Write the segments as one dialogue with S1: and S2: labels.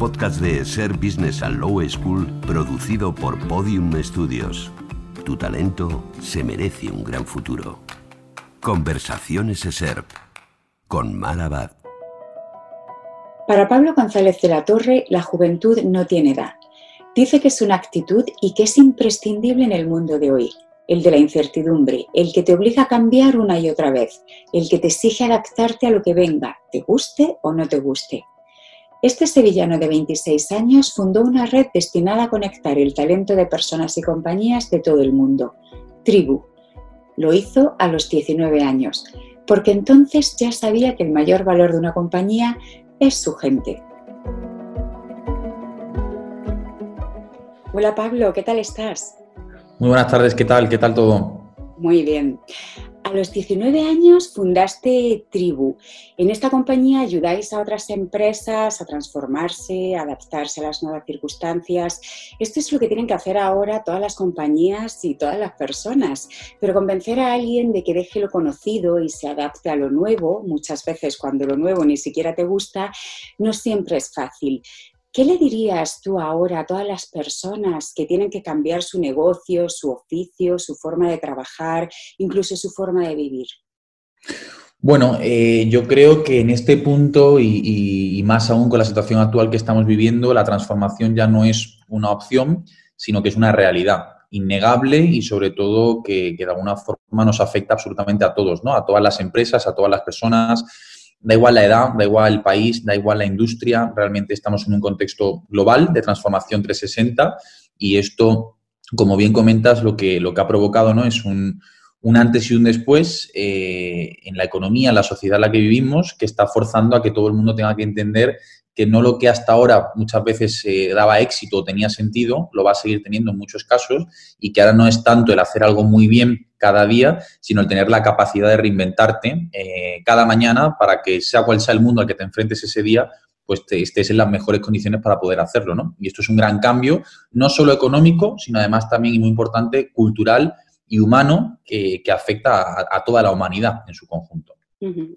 S1: Podcast de Ser Business and Low School producido por Podium Studios. Tu talento se merece un gran futuro. Conversaciones ESER con Mar
S2: Para Pablo González de la Torre, la juventud no tiene edad. Dice que es una actitud y que es imprescindible en el mundo de hoy, el de la incertidumbre, el que te obliga a cambiar una y otra vez, el que te exige adaptarte a lo que venga, te guste o no te guste. Este sevillano de 26 años fundó una red destinada a conectar el talento de personas y compañías de todo el mundo, Tribu. Lo hizo a los 19 años, porque entonces ya sabía que el mayor valor de una compañía es su gente. Hola Pablo, ¿qué tal estás?
S3: Muy buenas tardes, ¿qué tal? ¿Qué tal todo?
S2: Muy bien. A los 19 años fundaste Tribu. En esta compañía ayudáis a otras empresas a transformarse, a adaptarse a las nuevas circunstancias. Esto es lo que tienen que hacer ahora todas las compañías y todas las personas. Pero convencer a alguien de que deje lo conocido y se adapte a lo nuevo, muchas veces cuando lo nuevo ni siquiera te gusta, no siempre es fácil. ¿Qué le dirías tú ahora a todas las personas que tienen que cambiar su negocio, su oficio, su forma de trabajar, incluso su forma de vivir?
S3: Bueno, eh, yo creo que en este punto y, más aún con la situación actual que estamos viviendo, la transformación ya no es una opción, sino que es una realidad innegable y sobre todo que, que de alguna forma nos afecta absolutamente a todos, ¿no? A todas las empresas, a todas las personas, Da igual la edad, da igual el país, da igual la industria, realmente estamos en un contexto global de transformación 360 y esto, como bien comentas, lo que, lo que ha provocado ¿no? es un, antes y un después eh, en la economía, en la sociedad en la que vivimos, que está forzando a que todo el mundo tenga que entender que no lo que hasta ahora muchas veces eh, daba éxito o tenía sentido, lo va a seguir teniendo en muchos casos y que ahora no es tanto el hacer algo muy bien cada día, sino el tener la capacidad de reinventarte eh, cada mañana para que sea cual sea el mundo al que te enfrentes ese día, pues te, estés en las mejores condiciones para poder hacerlo, ¿no? Y esto es un gran cambio, no solo económico, sino además también, y muy importante, cultural y humano, que, afecta a toda la humanidad en su conjunto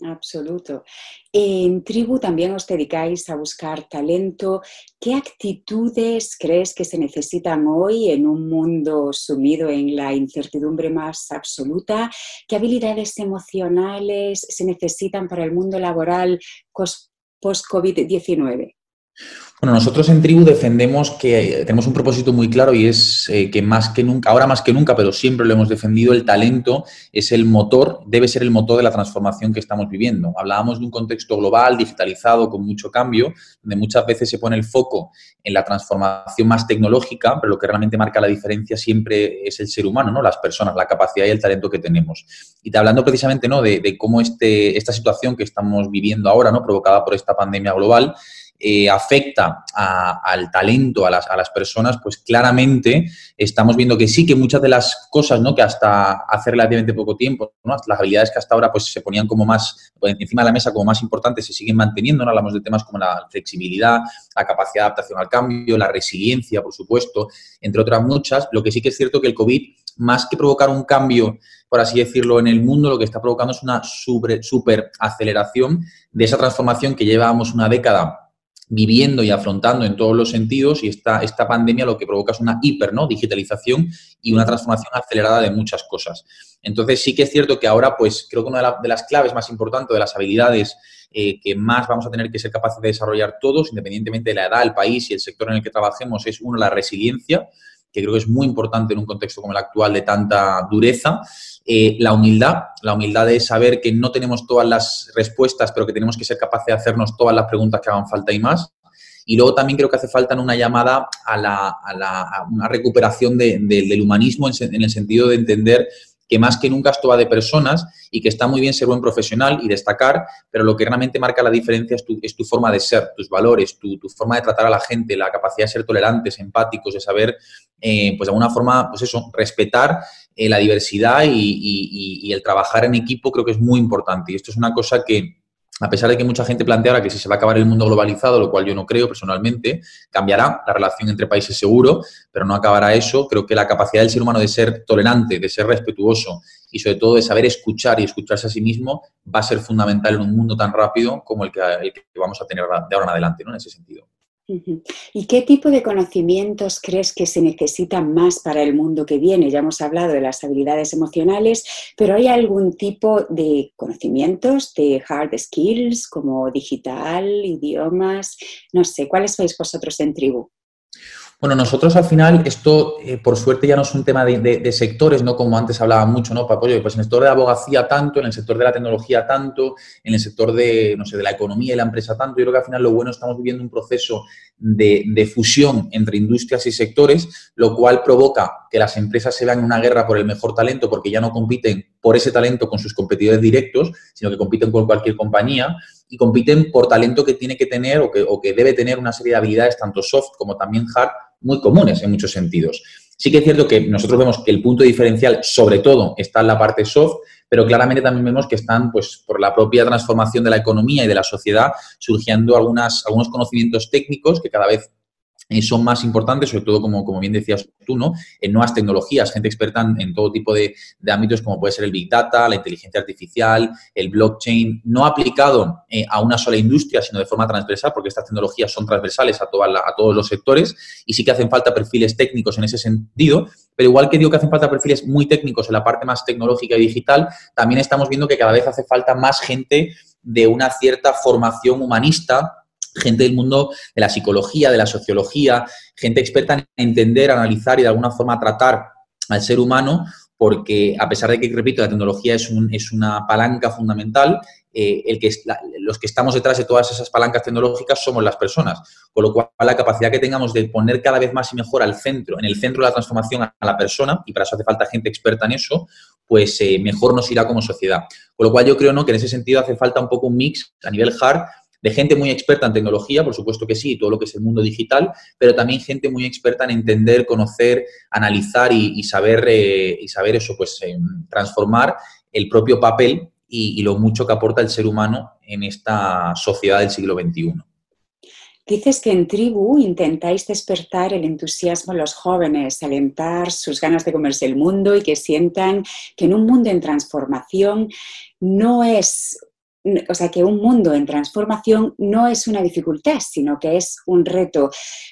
S2: absoluto. En Tribu también os dedicáis a buscar talento. ¿Qué actitudes crees que se necesitan hoy en un mundo sumido en la incertidumbre más absoluta? ¿Qué habilidades emocionales se necesitan para el mundo laboral post-COVID-19?
S3: Bueno, nosotros en Tribu defendemos que tenemos un propósito muy claro y es eh, que más que nunca, ahora más que nunca, pero siempre lo hemos defendido, el talento es el motor, debe ser el motor de la transformación que estamos viviendo. Hablábamos de un contexto global, digitalizado, con mucho cambio, donde muchas veces se pone el foco en la transformación más tecnológica, pero lo que realmente marca la diferencia siempre es el ser humano, ¿no? Las personas, la capacidad y el talento que tenemos. Y hablando precisamente, ¿no? De, de cómo este, esta situación que estamos viviendo ahora, ¿no? Provocada por esta pandemia global, eh, afecta al talento, a las, personas, pues claramente estamos viendo que sí, que muchas de las cosas ¿no? que hasta hace relativamente poco tiempo, las habilidades que hasta ahora pues, se ponían como más encima de la mesa como más importantes se siguen manteniendo. ¿no? Hablamos de temas como la flexibilidad, la capacidad de adaptación al cambio, la resiliencia, por supuesto, entre otras muchas. Lo que sí que es cierto que el COVID, más que provocar un cambio por así decirlo, en el mundo, lo que está provocando es una super, super aceleración de esa transformación que llevábamos una década viviendo y afrontando en todos los sentidos y esta, esta pandemia lo que provoca es una hiper ¿no? digitalización y una transformación acelerada de muchas cosas. Entonces sí que es cierto que ahora pues creo que una de, las claves más importantes, de las habilidades eh, que más vamos a tener que ser capaces de desarrollar todos, independientemente de la edad, el país y el sector en el que trabajemos, es uno, la resiliencia, que creo que es muy importante en un contexto como el actual de tanta dureza. Eh, la humildad, la humildad de saber que no tenemos todas las respuestas, pero que tenemos que ser capaces de hacernos todas las preguntas que hagan falta y más. Y luego también creo que hace falta una llamada a, la, a, la, una recuperación del humanismo en, el sentido de entender que más que nunca esto va de personas y que está muy bien ser buen profesional y destacar, pero lo que realmente marca la diferencia es tu, es tu forma de ser, tus valores, tu, forma de tratar a la gente, la capacidad de ser tolerantes, empáticos, de saber, eh, pues de alguna forma, pues eso, respetar eh, la diversidad y, el trabajar en equipo creo que es muy importante. Y esto es una cosa que, a pesar de que mucha gente plantea ahora que si se va a acabar el mundo globalizado, lo cual yo no creo personalmente, cambiará la relación entre países seguro, pero no acabará eso. Creo que la capacidad del ser humano de ser tolerante, de ser respetuoso y sobre todo de saber escuchar y escucharse a sí mismo va a ser fundamental en un mundo tan rápido como el que, vamos a tener de ahora en adelante, ¿no? En ese sentido.
S2: ¿Y qué tipo de conocimientos crees que se necesitan más para el mundo que viene? Ya hemos hablado de las habilidades emocionales, pero ¿hay algún tipo de conocimientos, de hard skills, como digital, idiomas? No sé, ¿cuáles veis vosotros en tribu?
S3: Bueno, nosotros al final, esto eh, por suerte ya no es un tema de, sectores, ¿no? Como antes hablaba mucho, ¿no? Pues en el sector de la abogacía tanto, en el sector de la tecnología tanto, en el sector de, no sé, de la economía y la empresa tanto. Yo creo que al final lo bueno estamos viviendo un proceso de, de fusión entre industrias y sectores, lo cual provoca que las empresas se vean en una guerra por el mejor talento porque ya no compiten por ese talento con sus competidores directos, sino que compiten con cualquier compañía y compiten por talento que tiene que tener o que, o que debe tener una serie de habilidades, tanto soft como también hard, muy comunes en muchos sentidos. Sí que es cierto que nosotros vemos que el punto diferencial, sobre todo, está en la parte soft, pero claramente también vemos que están, pues, por la propia transformación de la economía y de la sociedad, surgiendo algunos conocimientos técnicos que cada vez son más importantes, sobre todo, como, como bien decías tú, ¿no? en nuevas tecnologías, gente experta en, todo tipo de, ámbitos como puede ser el Big Data, la inteligencia artificial, el blockchain, no aplicado eh, a una sola industria, sino de forma transversal, porque estas tecnologías son transversales a, a todos los sectores y sí que hacen falta perfiles técnicos en ese sentido, pero igual que digo que hacen falta perfiles muy técnicos en la parte más tecnológica y digital, también estamos viendo que cada vez hace falta más gente de una cierta formación humanista gente del mundo de la psicología, de la sociología, gente experta en entender, analizar y de alguna forma tratar al ser humano, porque a pesar de que, repito, la tecnología es, un, es una palanca fundamental, eh, el que, los que estamos detrás de todas esas palancas tecnológicas somos las personas, con lo cual la capacidad que tengamos de poner cada vez más y mejor al centro, en el centro de la transformación a la persona, y para eso hace falta gente experta en eso, pues eh, mejor nos irá como sociedad. Con lo cual yo creo ¿no? que en ese sentido hace falta un poco un mix a nivel hard de gente muy experta en tecnología, por supuesto que sí, todo lo que es el mundo digital, pero también gente muy experta en entender, conocer, analizar y, saber, eh, y saber eso, pues transformar el propio papel y, lo mucho que aporta el ser humano en esta sociedad del siglo XXI.
S2: Dices que en Tribu intentáis despertar el entusiasmo en los jóvenes, alentar sus ganas de comerse el mundo y que sientan que en un mundo en transformación no es o sea, que un mundo en transformación no es una dificultad, sino que es un reto.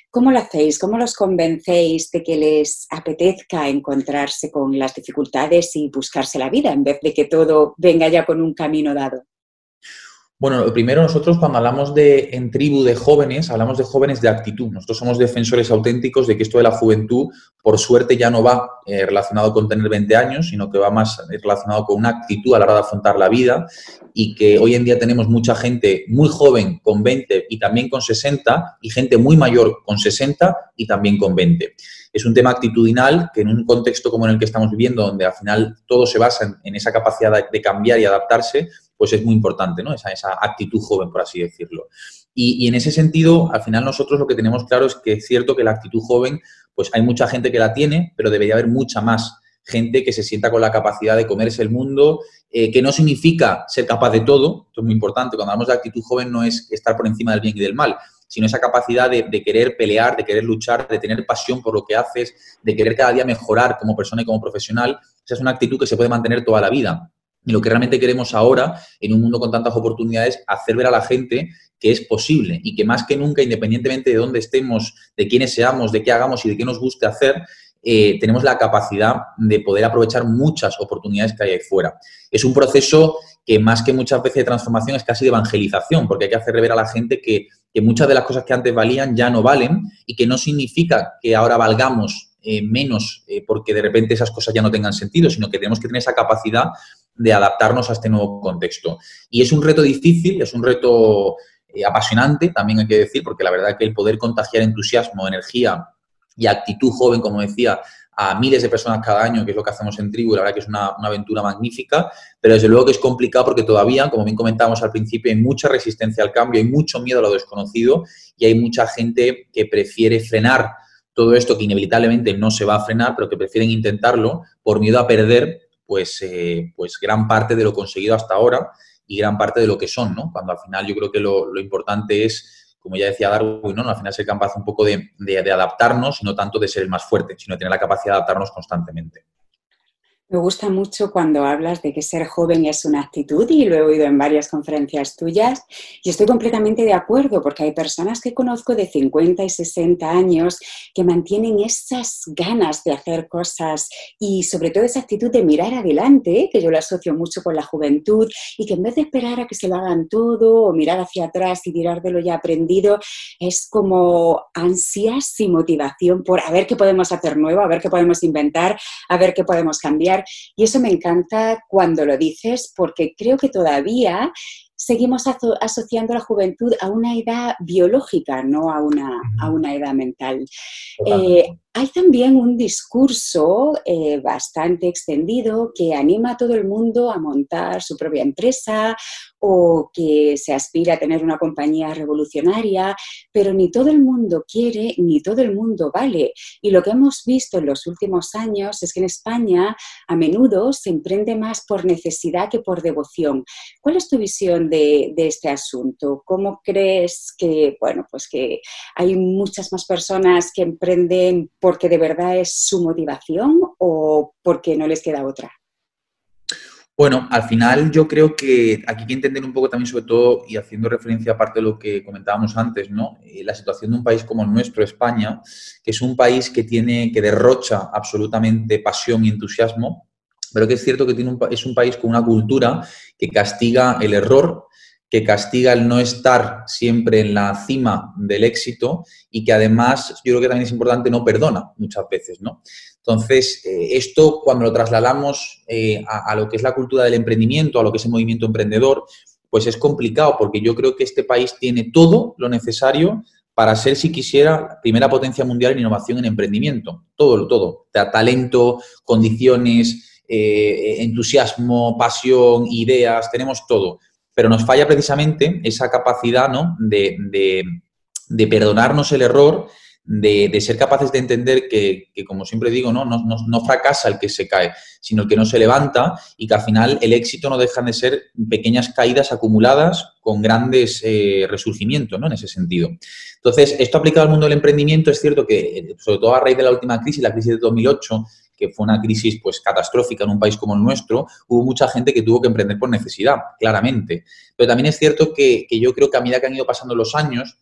S2: ¿Cómo lo hacéis? ¿Cómo los convencéis de que les apetezca encontrarse con las dificultades y buscarse la vida en vez de que todo venga ya con un camino dado?
S3: Bueno, lo primero nosotros cuando hablamos de en tribu de jóvenes, hablamos de jóvenes de actitud. Nosotros somos defensores auténticos de que esto de la juventud, por suerte, ya no va eh, relacionado con tener 20 años, sino que va más relacionado con una actitud a la hora de afrontar la vida y que hoy en día tenemos mucha gente muy joven con 20 y también con 60 y gente muy mayor con 60 y también con 20. Es un tema actitudinal que en un contexto como en el que estamos viviendo, donde al final todo se basa en, esa capacidad de cambiar y adaptarse, pues es muy importante, ¿no? Esa, esa actitud joven, por así decirlo. Y, en ese sentido, al final nosotros lo que tenemos claro es que es cierto que la actitud joven, pues hay mucha gente que la tiene, pero debería haber mucha más gente que se sienta con la capacidad de comerse el mundo, eh, que no significa ser capaz de todo, esto es muy importante, cuando hablamos de actitud joven no es estar por encima del bien y del mal, sino esa capacidad de, de, querer pelear, de querer luchar, de tener pasión por lo que haces, de querer cada día mejorar como persona y como profesional. Esa es una actitud que se puede mantener toda la vida. Y lo que realmente queremos ahora, en un mundo con tantas oportunidades, hacer ver a la gente que es posible y que más que nunca, independientemente de dónde estemos, de quiénes seamos, de qué hagamos y de qué nos guste hacer, eh, tenemos la capacidad de poder aprovechar muchas oportunidades que hay ahí fuera. Es un proceso que más que muchas veces de transformación es casi de evangelización, porque hay que hacer ver a la gente que, muchas de las cosas que antes valían ya no valen y que no significa que ahora valgamos eh, menos eh, porque de repente esas cosas ya no tengan sentido, sino que tenemos que tener esa capacidad de adaptarnos a este nuevo contexto. Y es un reto difícil, es un reto eh, apasionante, también hay que decir, porque la verdad que el poder contagiar entusiasmo, energía y actitud joven, como decía, a miles de personas cada año, que es lo que hacemos en Tribu, la verdad que es una, una aventura magnífica, pero desde luego que es complicado porque todavía, como bien comentábamos al principio, hay mucha resistencia al cambio, hay mucho miedo a lo desconocido y hay mucha gente que prefiere frenar todo esto que inevitablemente no se va a frenar, pero que prefieren intentarlo por miedo a perder pues, eh, pues gran parte de lo conseguido hasta ahora y gran parte de lo que son, ¿no? Cuando al final yo creo que lo, importante es, como ya decía Darwin, ¿no? Al final ser capaz un poco de, de, de adaptarnos, no tanto de ser el más fuerte, sino tener la capacidad de adaptarnos constantemente.
S2: Me gusta mucho cuando hablas de que ser joven es una actitud y lo he oído en varias conferencias tuyas. Y estoy completamente de acuerdo porque hay personas que conozco de 50 y 60 años que mantienen esas ganas de hacer cosas y sobre todo esa actitud de mirar adelante, que yo lo asocio mucho con la juventud y que en vez de esperar a que se lo hagan todo o mirar hacia atrás y tirar de lo ya aprendido, es como ansias y motivación por a ver qué podemos hacer nuevo, a ver qué podemos inventar, a ver qué podemos cambiar y eso me encanta cuando lo dices porque creo que todavía seguimos asociando la juventud a una edad biológica, no a una, a una edad mental. Eh, hay también un discurso eh, bastante extendido que anima a todo el mundo a montar su propia empresa o que se aspira a tener una compañía revolucionaria, pero ni todo el mundo quiere ni todo el mundo vale. Y lo que hemos visto en los últimos años es que en España a menudo se emprende más por necesidad que por devoción. ¿Cuál es tu visión de, este asunto? ¿Cómo crees que, bueno, pues que hay muchas más personas que emprenden porque de verdad es su motivación o porque no les queda otra?
S3: Bueno, al final yo creo que aquí hay que entender un poco también, sobre todo, y haciendo referencia aparte de lo que comentábamos antes, ¿no? Eh, la situación de un país como nuestro, España, que es un país que tiene, que derrocha absolutamente pasión y entusiasmo, pero que es cierto que tiene un, es un país con una cultura que castiga el error, que castiga el no estar siempre en la cima del éxito y que además yo creo que también es importante no perdona muchas veces, ¿no? Entonces, eh, esto cuando lo trasladamos eh, a, lo que es la cultura del emprendimiento, a lo que es el movimiento emprendedor, pues es complicado porque yo creo que este país tiene todo lo necesario para ser, si quisiera, primera potencia mundial en innovación en emprendimiento. Todo, todo. Talento, condiciones, eh, entusiasmo, pasión, ideas, tenemos todo. Pero nos falla precisamente esa capacidad ¿no? de, de perdonarnos el error de, ser capaces de entender que, como siempre digo, ¿no? No, fracasa el que se cae, sino el que no se levanta y que al final el éxito no deja de ser pequeñas caídas acumuladas con grandes eh, resurgimientos, ¿no? En ese sentido. Entonces, esto aplicado al mundo del emprendimiento es cierto que, sobre todo a raíz de la última crisis, la crisis de 2008, que fue una crisis pues catastrófica en un país como el nuestro, hubo mucha gente que tuvo que emprender por necesidad, claramente. Pero también es cierto que, que yo creo que a medida que han ido pasando los años,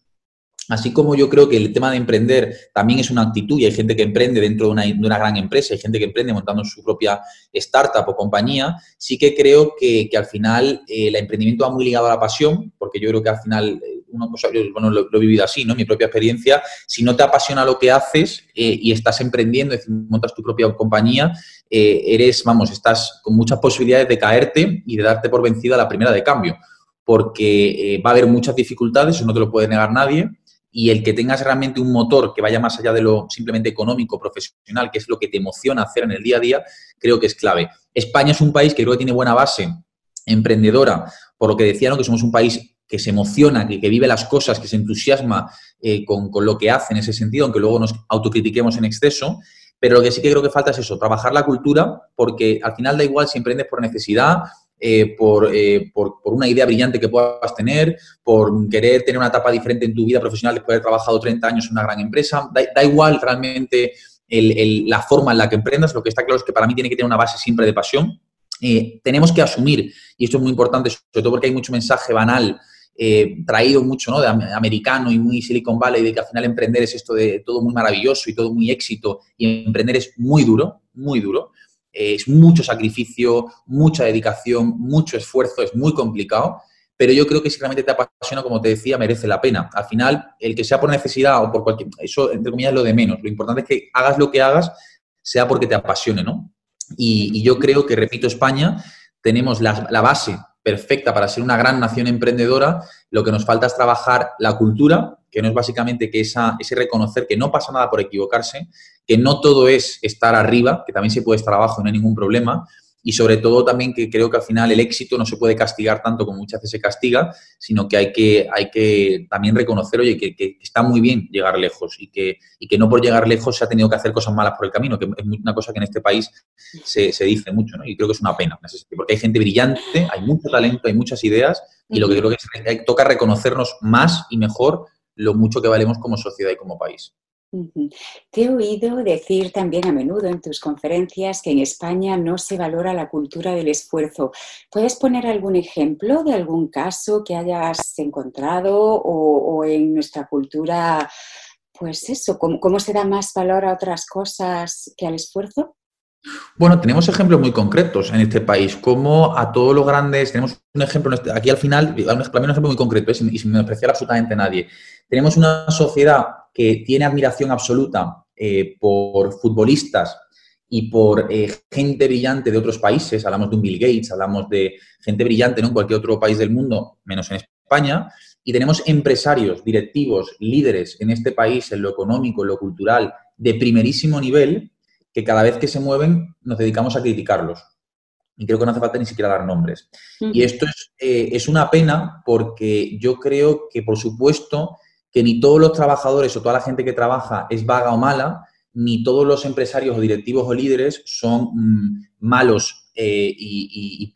S3: Así como yo creo que el tema de emprender también es una actitud y hay gente que emprende dentro de una, gran empresa, hay gente que emprende montando su propia startup o compañía, sí que creo que, al final eh, el emprendimiento va muy ligado a la pasión, porque yo creo que al final, eh, bueno, lo, he vivido así, ¿no? Mi propia experiencia, si no te apasiona lo que haces eh, y estás emprendiendo, es decir, montas tu propia compañía, eres, vamos, estás con muchas posibilidades de caerte y de darte por vencida la primera de cambio porque va a haber muchas dificultades, eso no te lo puede negar nadie, y el que tengas realmente un motor que vaya más allá de lo simplemente económico, profesional, que es lo que te emociona hacer en el día a día, creo que es clave. España es un país que creo que tiene buena base emprendedora, por lo que decían que somos un país que se emociona, que, vive las cosas, que se entusiasma eh, con, con, lo que hace en ese sentido, aunque luego nos autocritiquemos en exceso. Pero lo que sí que creo que falta es eso, trabajar la cultura, porque al final da igual si emprendes por necesidad eh, eh, por, por, una idea brillante que puedas tener, por querer tener una etapa diferente en tu vida profesional después de haber trabajado 30 años en una gran empresa. Da, igual realmente la forma en la que emprendas, lo que está claro es que para mí tiene que tener una base siempre de pasión. Eh, tenemos que asumir, y esto es muy importante, sobre todo porque hay mucho mensaje banal traído mucho ¿no? de americano y muy Silicon Valley, de que al final emprender es esto de todo muy maravilloso y todo muy éxito, y emprender es muy duro, muy duro es mucho sacrificio, mucha dedicación, mucho esfuerzo, es muy complicado, pero yo creo que si realmente te apasiona, como te decía, merece la pena. Al final, el que sea por necesidad o por cualquier... Eso, entre comillas, es lo de menos. Lo importante es que hagas lo que hagas, sea porque te apasione, ¿no? Y, yo creo que, repito, España, tenemos la, base perfecta para ser una gran nación emprendedora, lo que nos falta es trabajar la cultura, que no es básicamente que esa, ese reconocer que no pasa nada por equivocarse, que no todo es estar arriba, que también se puede estar abajo, no hay ningún problema, y sobre todo también que creo que al final el éxito no se puede castigar tanto como muchas veces se castiga, sino que hay que, hay que también reconocer, oye, que, está muy bien llegar lejos y que, y que no por llegar lejos se ha tenido que hacer cosas malas por el camino, que es una cosa que en este país se, se dice mucho, ¿no? Y creo que es una pena, porque hay gente brillante, hay mucho talento, hay muchas ideas, y lo que creo que es, toca reconocernos más y mejor lo mucho que valemos como sociedad y como país.
S2: Te he oído decir también a menudo en tus conferencias que en España no se valora la cultura del esfuerzo. ¿Puedes poner algún ejemplo de algún caso que hayas encontrado o, en nuestra cultura, pues eso, ¿cómo, se da más valor a otras cosas que al esfuerzo?
S3: Bueno, tenemos ejemplos muy concretos en este país, como a todos los grandes, tenemos un ejemplo, aquí al final, para mí un ejemplo muy concreto, ¿eh? y sin menospreciar absolutamente nadie. Tenemos una sociedad que tiene admiración absoluta eh, por futbolistas y por eh, gente brillante de otros países, hablamos de un Bill Gates, hablamos de gente brillante en cualquier otro país del mundo, menos en España, y tenemos empresarios, directivos, líderes en este país, en lo económico, en lo cultural, de primerísimo nivel, que cada vez que se mueven nos dedicamos a criticarlos. Y creo que no hace falta ni siquiera dar nombres. Y esto es, eh, es una pena porque yo creo que, por supuesto, que ni todos los trabajadores o toda la gente que trabaja es vaga o mala, ni todos los empresarios o directivos o líderes son mm, malos eh, y,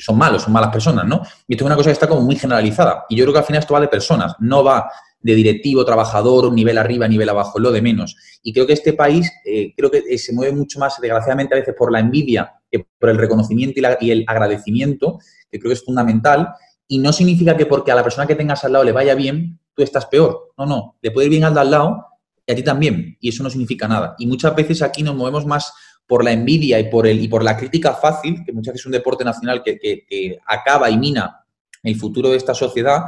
S3: son malos, son malas personas, ¿no? Y esto es una cosa que está como muy generalizada. Y yo creo que al final esto va de personas, no va de directivo, trabajador, nivel arriba, nivel abajo, lo de menos. Y creo que este país, eh, creo que eh, se mueve mucho más, desgraciadamente, a veces por la envidia que por el reconocimiento y, el agradecimiento, que creo que es fundamental. Y no significa que porque a la persona que tengas al lado le vaya bien, tú estás peor. No, no, le puede ir bien al de al lado y a ti también. Y eso no significa nada. Y muchas veces aquí nos movemos más por la envidia y por, el, y por la crítica fácil, que muchas veces es un deporte nacional que, acaba y mina el futuro de esta sociedad,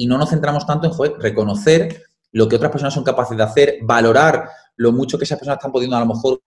S3: y no nos centramos tanto en reconocer lo que otras personas son capaces de hacer, valorar lo mucho que esas personas están pudiendo a lo mejor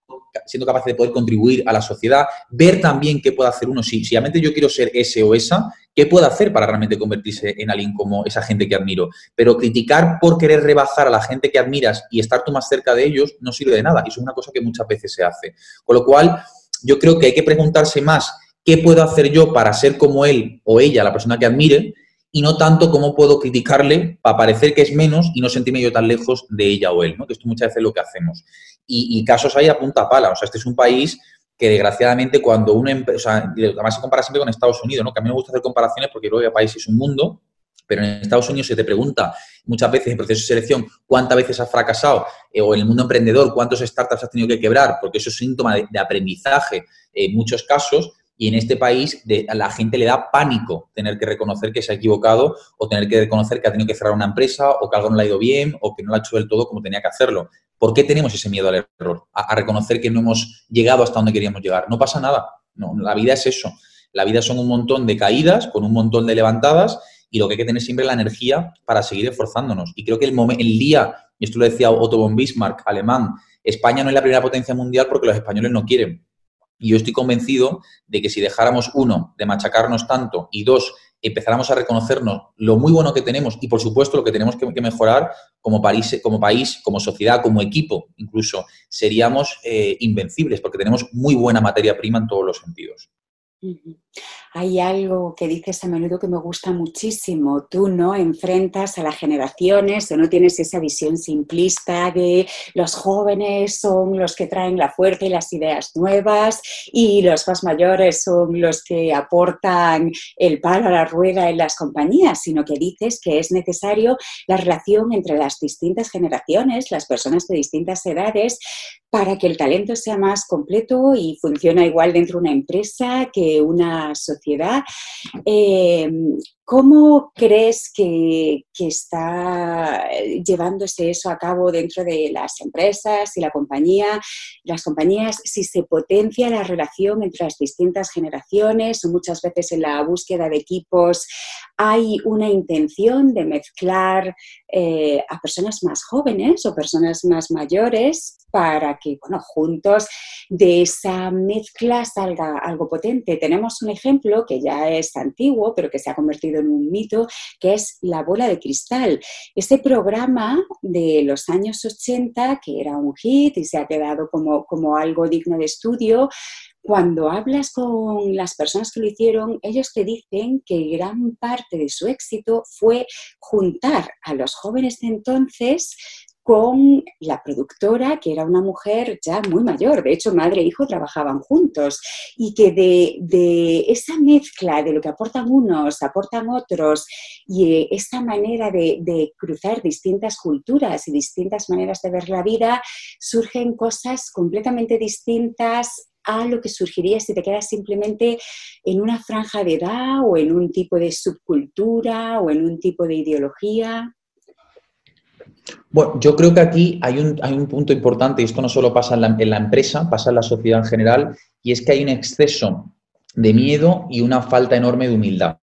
S3: siendo capaces de poder contribuir a la sociedad, ver también qué puede hacer uno. Si, si realmente yo quiero ser ese o esa, ¿qué puedo hacer para realmente convertirse en alguien como esa gente que admiro? Pero criticar por querer rebajar a la gente que admiras y estar tú más cerca de ellos no sirve de nada. Y eso es una cosa que muchas veces se hace. Con lo cual, yo creo que hay que preguntarse más qué puedo hacer yo para ser como él o ella, la persona que admire, y no tanto cómo puedo criticarle para parecer que es menos y no sentirme yo tan lejos de ella o él, ¿no? que esto muchas veces es lo que hacemos. Y, casos hay a punta pala, o sea, este es un país que desgraciadamente cuando o sea, además se compara siempre con Estados Unidos, ¿no? que a mí me gusta hacer comparaciones porque creo que el país es un mundo, pero en Estados Unidos se te pregunta muchas veces en proceso de selección cuántas veces has fracasado, eh, o en el mundo emprendedor cuántos startups has tenido que quebrar, porque eso es síntoma de aprendizaje en muchos casos, y en este país de, a la gente le da pánico tener que reconocer que se ha equivocado o tener que reconocer que ha tenido que cerrar una empresa o que algo no le ha ido bien o que no lo ha hecho del todo como tenía que hacerlo. ¿Por qué tenemos ese miedo al error? A, reconocer que no hemos llegado hasta donde queríamos llegar. No pasa nada. La vida es eso. La vida son un montón de caídas con un montón de levantadas y lo que hay que tener siempre es la energía para seguir esforzándonos. Y creo que el, el día, y esto lo decía Otto von Bismarck, alemán, España no es la primera potencia mundial porque los españoles no quieren. Y yo estoy convencido de que si dejáramos, uno, de machacarnos tanto y dos, empezáramos a reconocernos lo muy bueno que tenemos y, por supuesto, lo que tenemos que, mejorar como país, como, país, como sociedad, como equipo, incluso, seríamos eh, invencibles porque tenemos muy buena materia prima en todos los sentidos.
S2: Hay algo que dices a menudo que me gusta muchísimo. Tú no enfrentas a las generaciones o no tienes esa visión simplista de los jóvenes son los que traen la fuerza y las ideas nuevas y los más mayores son los que aportan el palo a la rueda en las compañías, sino que dices que es necesario la relación entre las distintas generaciones, las personas de distintas edades, para que el talento sea más completo y funcione igual dentro de una empresa que una sociedad. Eh, ¿Cómo crees que, está llevándose eso a cabo dentro de las empresas y la compañía? Las compañías, si se potencia la relación entre las distintas generaciones o muchas veces en la búsqueda de equipos hay una intención de mezclar eh, a personas más jóvenes o personas más mayores para que, bueno, juntos de esa mezcla salga algo potente. Tenemos un ejemplo que ya es antiguo, pero que se ha convertido en un mito, que es La bola de cristal. Ese programa de los años 80, que era un hit y se ha quedado como, como algo digno de estudio, cuando hablas con las personas que lo hicieron, ellos te dicen que gran parte de su éxito fue juntar a los jóvenes de entonces con la productora, que era una mujer ya muy mayor, de hecho madre e hijo trabajaban juntos, y que de, esa mezcla de lo que aportan unos, aportan otros, y eh, esta manera de, de, cruzar distintas culturas y distintas maneras de ver la vida, surgen cosas completamente distintas a lo que surgiría si te quedas simplemente en una franja de edad o en un tipo de subcultura o en un tipo de ideología?
S3: Bueno, yo creo que aquí hay un, hay un punto importante, y esto no solo pasa en la, en la, empresa, pasa en la sociedad en general, y es que hay un exceso de miedo y una falta enorme de humildad.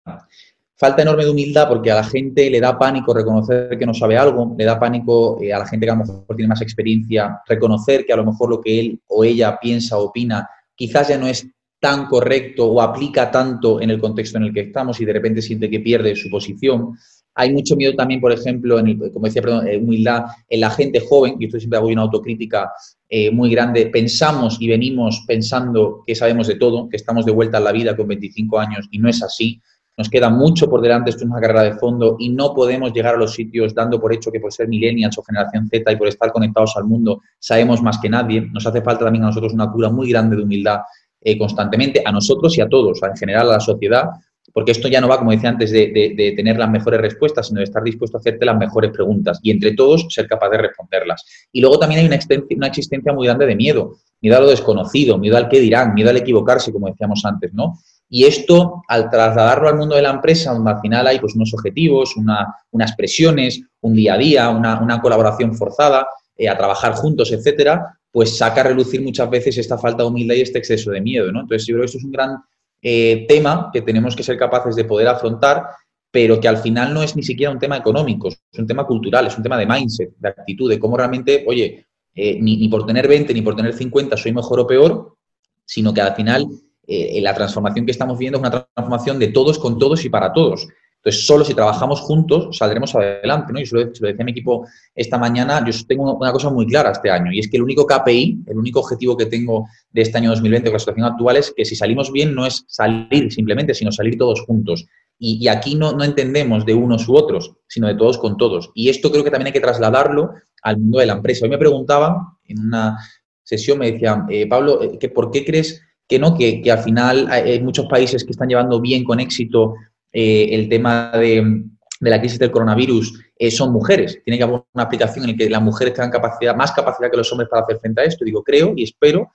S3: Falta enorme de humildad porque a la gente le da pánico reconocer que no sabe algo, le da pánico eh, a la gente que a lo mejor tiene más experiencia reconocer que a lo mejor lo que él o ella piensa o opina quizás ya no es tan correcto o aplica tanto en el contexto en el que estamos y de repente siente que pierde su posición. Hay mucho miedo también, por ejemplo, en el, como decía, perdón, humildad en la gente joven, y esto siempre hago una autocrítica eh, muy grande, pensamos y venimos pensando que sabemos de todo, que estamos de vuelta en la vida con 25 años y no es así. Nos queda mucho por delante, esto es una carrera de fondo y no podemos llegar a los sitios dando por hecho que por ser millennials o generación Z y por estar conectados al mundo sabemos más que nadie. Nos hace falta también a nosotros una cura muy grande de humildad eh, constantemente, a nosotros y a todos, en general a la sociedad, porque esto ya no va, como decía antes, de, tener las mejores respuestas, sino de estar dispuesto a hacerte las mejores preguntas y entre todos ser capaz de responderlas. Y luego también hay una, una existencia muy grande de miedo, miedo a lo desconocido, miedo al qué dirán, miedo al equivocarse, como decíamos antes, ¿no? Y esto, al trasladarlo al mundo de la empresa, donde al final hay pues, unos objetivos, unas presiones, un día a día, una, colaboración forzada, eh, a trabajar juntos, etcétera, pues saca a relucir muchas veces esta falta de humildad y este exceso de miedo. ¿no? Entonces, yo creo que esto es un gran eh, tema que tenemos que ser capaces de poder afrontar, pero que al final no es ni siquiera un tema económico, es un tema cultural, es un tema de mindset, de actitud, de cómo realmente, oye, eh, ni, por tener 20 ni por tener 50 soy mejor o peor, sino que al final eh, la transformación que estamos viendo es una transformación de todos con todos y para todos. Entonces, solo si trabajamos juntos saldremos adelante, ¿no? Y se lo, decía a mi equipo esta mañana, yo tengo una cosa muy clara este año, y es que el único KPI, el único objetivo que tengo de este año 2020 con la situación actual es que si salimos bien no es salir simplemente, sino salir todos juntos. Y, aquí no, no, entendemos de unos u otros, sino de todos con todos. Y esto creo que también hay que trasladarlo al mundo de la empresa. Hoy me preguntaban en una sesión, me decían, eh, Pablo, eh, ¿por qué crees que no, que, al final hay muchos países que están llevando bien con éxito eh, el tema de, la crisis del coronavirus eh, son mujeres. Tiene que haber una aplicación en la que las mujeres tengan capacidad, más capacidad que los hombres para hacer frente a esto. Digo, creo y espero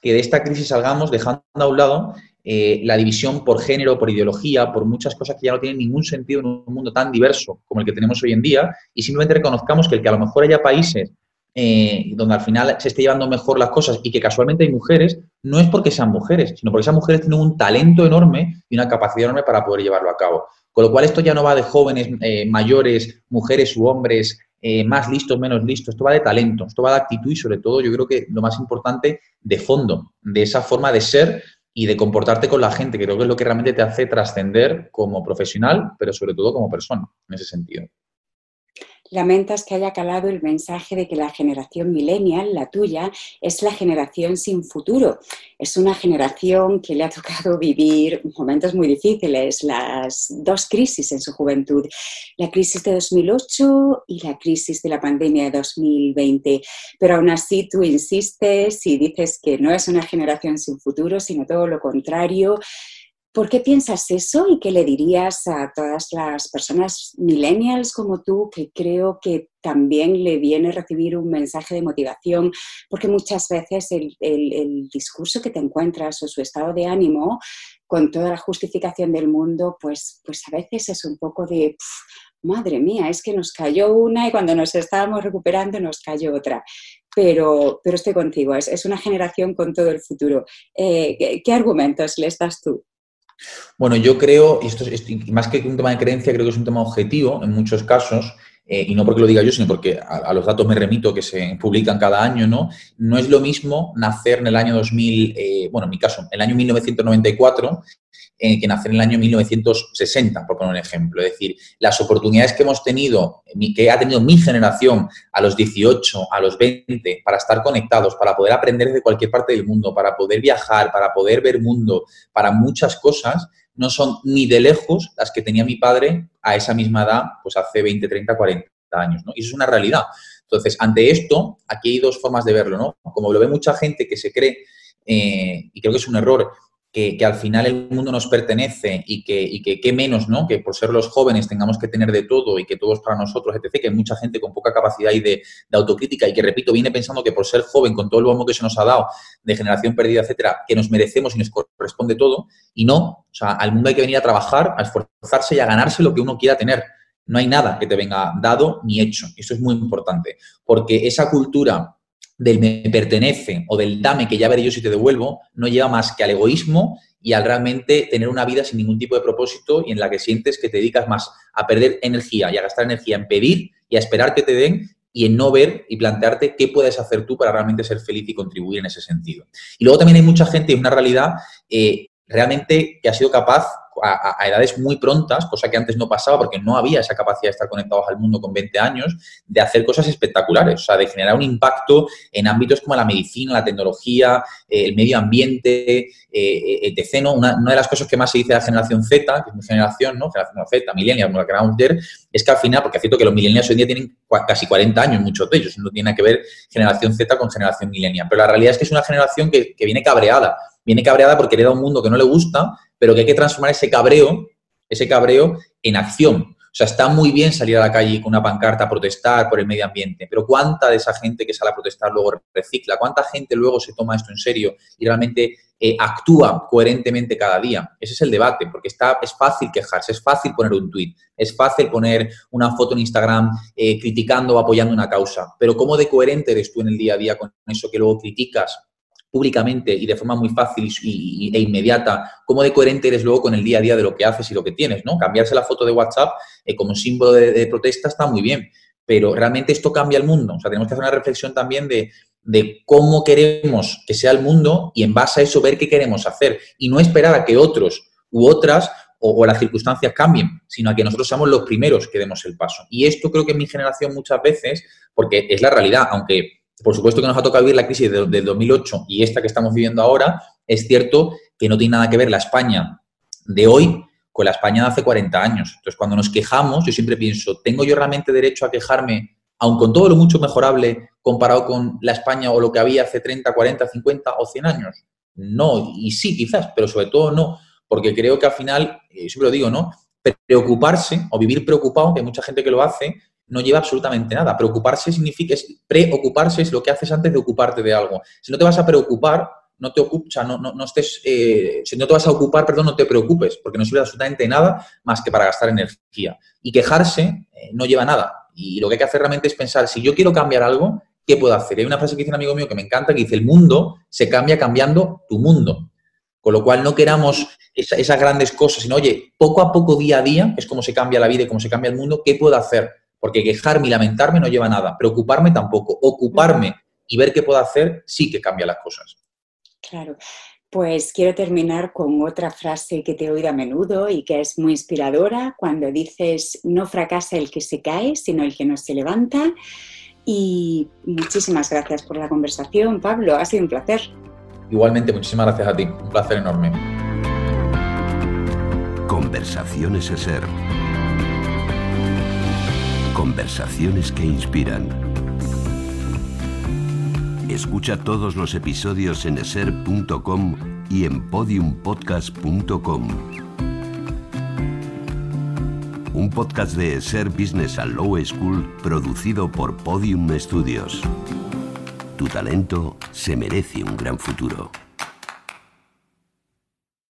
S3: que de esta crisis salgamos dejando a un lado eh, la división por género, por ideología, por muchas cosas que ya no tienen ningún sentido en un mundo tan diverso como el que tenemos hoy en día y simplemente reconozcamos que el que a lo mejor haya países donde al final se esté llevando mejor las cosas y que casualmente hay mujeres, no es porque sean mujeres, sino porque esas mujeres tienen un talento enorme y una capacidad enorme para poder llevarlo a cabo. Con lo cual esto ya no va de jóvenes, eh, mayores, mujeres u hombres, eh, más listos, menos listos, esto va de talento, esto va de actitud y sobre todo yo creo que lo más importante, de fondo, de esa forma de ser y de comportarte con la gente, que creo que es lo que realmente te hace trascender como profesional, pero sobre todo como persona, en ese sentido.
S2: Lamentas que haya calado el mensaje de que la generación millennial, la tuya, es la generación sin futuro. Es una generación que le ha tocado vivir momentos muy difíciles, las dos crisis en su juventud, la crisis de 2008 y la crisis de la pandemia de 2020. Pero aún así tú insistes y dices que no es una generación sin futuro, sino todo lo contrario ¿Por qué piensas eso y qué le dirías a todas las personas millennials como tú que creo que también le viene recibir un mensaje de motivación? Porque muchas veces el, discurso que te encuentras o su estado de ánimo, con toda la justificación del mundo, pues, pues a veces es un poco de... madre mía, es que nos cayó una y cuando nos estábamos recuperando nos cayó otra pero, pero estoy contigo, es, una generación con todo el futuro. Eh, ¿qué, argumentos le das tú?
S3: Bueno, yo creo, y esto es, más que un tema de creencia, creo que es un tema objetivo en muchos casos, eh, y no porque lo diga yo, sino porque a, los datos me remito que se publican cada año, ¿no? No es lo mismo nacer en el año 2000, eh, bueno, en mi caso, el año 1994, eh, que nacer en el año 1960, por poner un ejemplo. Es decir, las oportunidades que hemos tenido, que ha tenido mi generación a los 18, a los 20, para estar conectados, para poder aprender de cualquier parte del mundo, para poder viajar, para poder ver mundo, para muchas cosas, no son ni de lejos las que tenía mi padre a esa misma edad, pues hace 20, 30, 40 años, ¿no? Y eso es una realidad. Entonces, ante esto, aquí hay dos formas de verlo, ¿no? Como lo ve mucha gente que se cree, eh, y creo que es un error, que, al final el mundo nos pertenece y que, y menos, ¿no? Que por ser los jóvenes tengamos que tener de todo y que todo es para nosotros, etc., que mucha gente con poca capacidad y de, autocrítica y que, repito, viene pensando que por ser joven, con todo el bombo que se nos ha dado, de generación perdida, etcétera, que nos merecemos y nos corresponde todo, y no, o sea, al mundo hay que venir a trabajar, a esforzarse y a ganarse lo que uno quiera tener. No hay nada que te venga dado ni hecho. Eso es muy importante, porque esa cultura del me pertenece o del dame que ya veré yo si te devuelvo, no lleva más que al egoísmo y al realmente tener una vida sin ningún tipo de propósito y en la que sientes que te dedicas más a perder energía y a gastar energía en pedir y a esperar que te den y en no ver y plantearte qué puedes hacer tú para realmente ser feliz y contribuir en ese sentido. Y luego también hay mucha gente, una realidad eh, realmente que ha sido capaz a, edades muy prontas, cosa que antes no pasaba porque no había esa capacidad de estar conectados al mundo con 20 años, de hacer cosas espectaculares, o sea, de generar un impacto en ámbitos como la medicina, la tecnología, eh, el medio ambiente, eh, eh, etc. Una, de las cosas que más se dice de la generación Z, que es mi generación, ¿no? Generación Z, millennials, como la queramos ver, es que al final, porque es cierto que los millennials hoy en día tienen casi 40 años, muchos de ellos, no tiene que ver generación Z con generación millennial, pero la realidad es que es una generación que, que viene cabreada, viene cabreada porque le da un mundo que no le gusta pero que hay que transformar ese cabreo, ese cabreo en acción. O sea, está muy bien salir a la calle con una pancarta a protestar por el medio ambiente, pero ¿cuánta de esa gente que sale a protestar luego recicla? ¿Cuánta gente luego se toma esto en serio y realmente eh, actúa coherentemente cada día? Ese es el debate, porque está, es fácil quejarse, es fácil poner un tuit, es fácil poner una foto en Instagram eh, criticando o apoyando una causa, pero ¿cómo de coherente eres tú en el día a día con eso que luego criticas públicamente y de forma muy fácil y, e inmediata, cómo de coherente eres luego con el día a día de lo que haces y lo que tienes, ¿no? Cambiarse la foto de WhatsApp eh, como símbolo de, protesta está muy bien, pero realmente esto cambia el mundo. O sea, tenemos que hacer una reflexión también de, de cómo queremos que sea el mundo y en base a eso ver qué queremos hacer y no esperar a que otros u otras o, las circunstancias cambien, sino a que nosotros seamos los primeros que demos el paso. Y esto creo que en mi generación muchas veces, porque es la realidad, aunque por supuesto que nos ha tocado vivir la crisis del 2008 y esta que estamos viviendo ahora, es cierto que no tiene nada que ver la España de hoy con la España de hace 40 años. Entonces, cuando nos quejamos, yo siempre pienso, ¿tengo yo realmente derecho a quejarme, aun con todo lo mucho mejorable comparado con la España o lo que había hace 30, 40, 50 o 100 años? No, y sí, quizás, pero sobre todo no, porque creo que al final, eh, siempre lo digo, ¿no? Preocuparse o vivir preocupado, que hay mucha gente que lo hace, no lleva absolutamente nada. Preocuparse significa, es, preocuparse es lo que haces antes de ocuparte de algo. Si no te vas a preocupar, no te ocupas, no, no, estés, eh, si no te vas a ocupar, perdón, no te preocupes, porque no sirve absolutamente nada más que para gastar energía. Y quejarse eh, no lleva nada. Y lo que hay que hacer realmente es pensar, si yo quiero cambiar algo, ¿qué puedo hacer? Hay una frase que dice un amigo mío que me encanta, que dice, el mundo se cambia cambiando tu mundo. Con lo cual no queramos esas grandes cosas, sino, oye, poco a poco, día a día, es como se cambia la vida y cómo se cambia el mundo, ¿qué puedo hacer? Porque quejarme y lamentarme no lleva a nada. Preocuparme tampoco. Ocuparme y ver qué puedo hacer sí que cambia las cosas.
S2: Claro. Pues quiero terminar con otra frase que te he oído a menudo y que es muy inspiradora cuando dices, no fracasa el que se cae, sino el que no se levanta. Y muchísimas gracias por la conversación, Pablo. Ha sido un placer.
S3: Igualmente, muchísimas gracias a ti. Un placer enorme.
S1: Conversaciones ser Conversaciones que inspiran. Escucha todos los episodios en eser.com y en podiumpodcast.com. Un podcast de Ser Business and Low School producido por Podium Studios. Tu talento se merece un gran futuro.